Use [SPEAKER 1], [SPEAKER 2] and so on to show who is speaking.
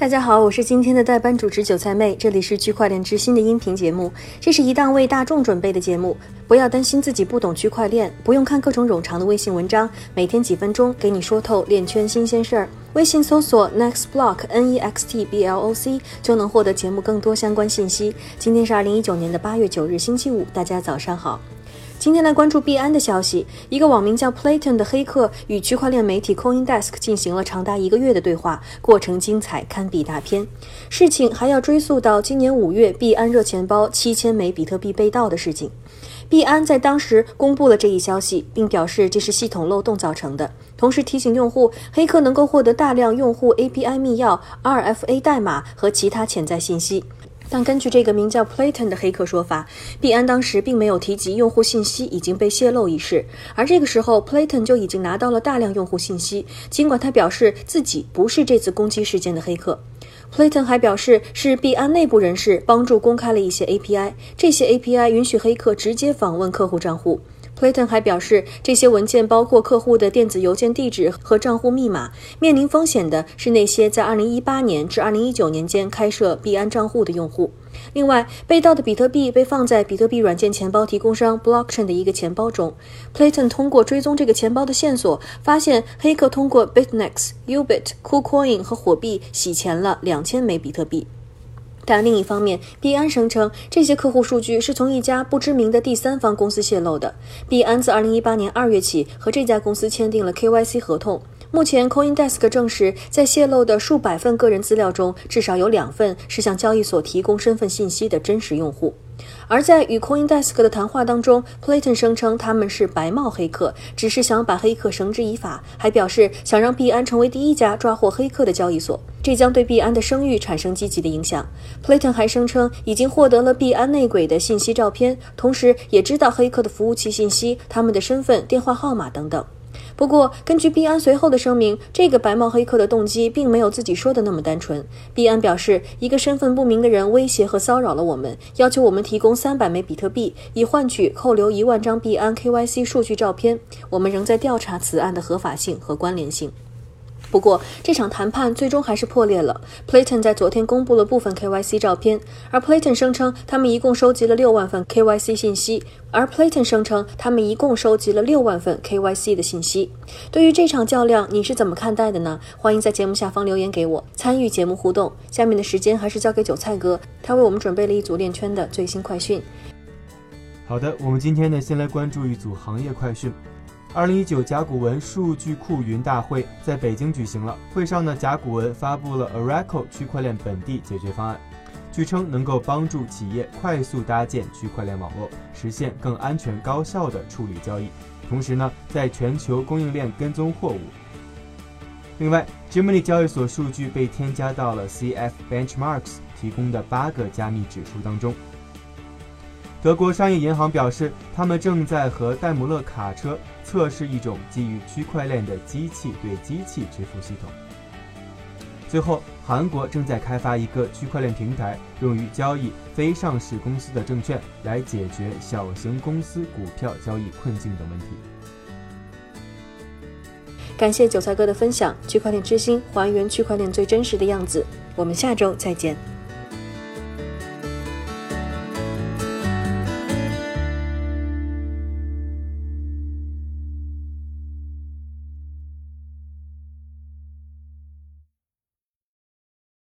[SPEAKER 1] 大家好，我是今天的代班主持韭菜妹，这里是区块链之心的音频节目。这是一档为大众准备的节目，不要担心自己不懂区块链，不用看各种冗长的微信文章，每天几分钟给你说透链圈新鲜事儿。微信搜索 Next Block N E X T B L O C 就能获得节目更多相关信息。今天是二零一九年的八月九日，星期五，大家早上好。今天来关注币安的消息。一个网名叫 Playton 的黑客与区块链媒体 CoinDesk 进行了长达一个月的对话，过程精彩，堪比大片。事情还要追溯到今年五月，币安热钱包七千枚比特币被盗的事情。币安在当时公布了这一消息，并表示这是系统漏洞造成的，同时提醒用户，黑客能够获得大量用户 API 密钥、RFA 代码和其他潜在信息。但根据这个名叫 Platon 的黑客说法，币安当时并没有提及用户信息已经被泄露一事，而这个时候 Platon 就已经拿到了大量用户信息。尽管他表示自己不是这次攻击事件的黑客，Playton 还表示是币安内部人士帮助公开了一些 API，这些 API 允许黑客直接访问客户账户。Clayton 还表示，这些文件包括客户的电子邮件地址和账户密码。面临风险的是那些在2018年至2019年间开设币安账户的用户。另外，被盗的比特币被放在比特币软件钱包提供商 Blockchain 的一个钱包中。Clayton 通过追踪这个钱包的线索，发现黑客通过 Bitnex、Ubit、KuCoin 和火币洗钱了两千枚比特币。但另一方面，币安声称这些客户数据是从一家不知名的第三方公司泄露的。币安自2018年2月起和这家公司签订了 KYC 合同。目前，CoinDesk 证实，在泄露的数百份个人资料中，至少有两份是向交易所提供身份信息的真实用户。而在与 CoinDesk 的谈话当中，Platon 声称他们是白帽黑客，只是想把黑客绳之以法，还表示想让币安成为第一家抓获黑客的交易所，这将对币安的声誉产生积极的影响。Platon 还声称已经获得了币安内鬼的信息照片，同时也知道黑客的服务器信息、他们的身份、电话号码等等。不过，根据币安随后的声明，这个白帽黑客的动机并没有自己说的那么单纯。币安表示，一个身份不明的人威胁和骚扰了我们，要求我们提供三百枚比特币，以换取扣留一万张币安 KYC 数据照片。我们仍在调查此案的合法性和关联性。不过，这场谈判最终还是破裂了。Platon 在昨天公布了部分 KYC 照片，而 Platon 声称他们一共收集了六万份 KYC 信息。而 Platon 声称他们一共收集了六万份 KYC 的信息。对于这场较量，你是怎么看待的呢？欢迎在节目下方留言给我，参与节目互动。下面的时间还是交给韭菜哥，他为我们准备了一组链圈的最新快讯。
[SPEAKER 2] 好的，我们今天呢，先来关注一组行业快讯。二零一九甲骨文数据库云大会在北京举行了。会上呢，甲骨文发布了 Oracle 区块链本地解决方案，据称能够帮助企业快速搭建区块链网络，实现更安全高效的处理交易。同时呢，在全球供应链跟踪货物。另外，Gemini 交易所数据被添加到了 CF Benchmarks 提供的八个加密指数当中。德国商业银行表示，他们正在和戴姆勒卡车测试一种基于区块链的机器对机器支付系统。最后，韩国正在开发一个区块链平台，用于交易非上市公司的证券，来解决小型公司股票交易困境等问题。
[SPEAKER 1] 感谢韭菜哥的分享，区块链之心还原区块链最真实的样子。我们下周再见。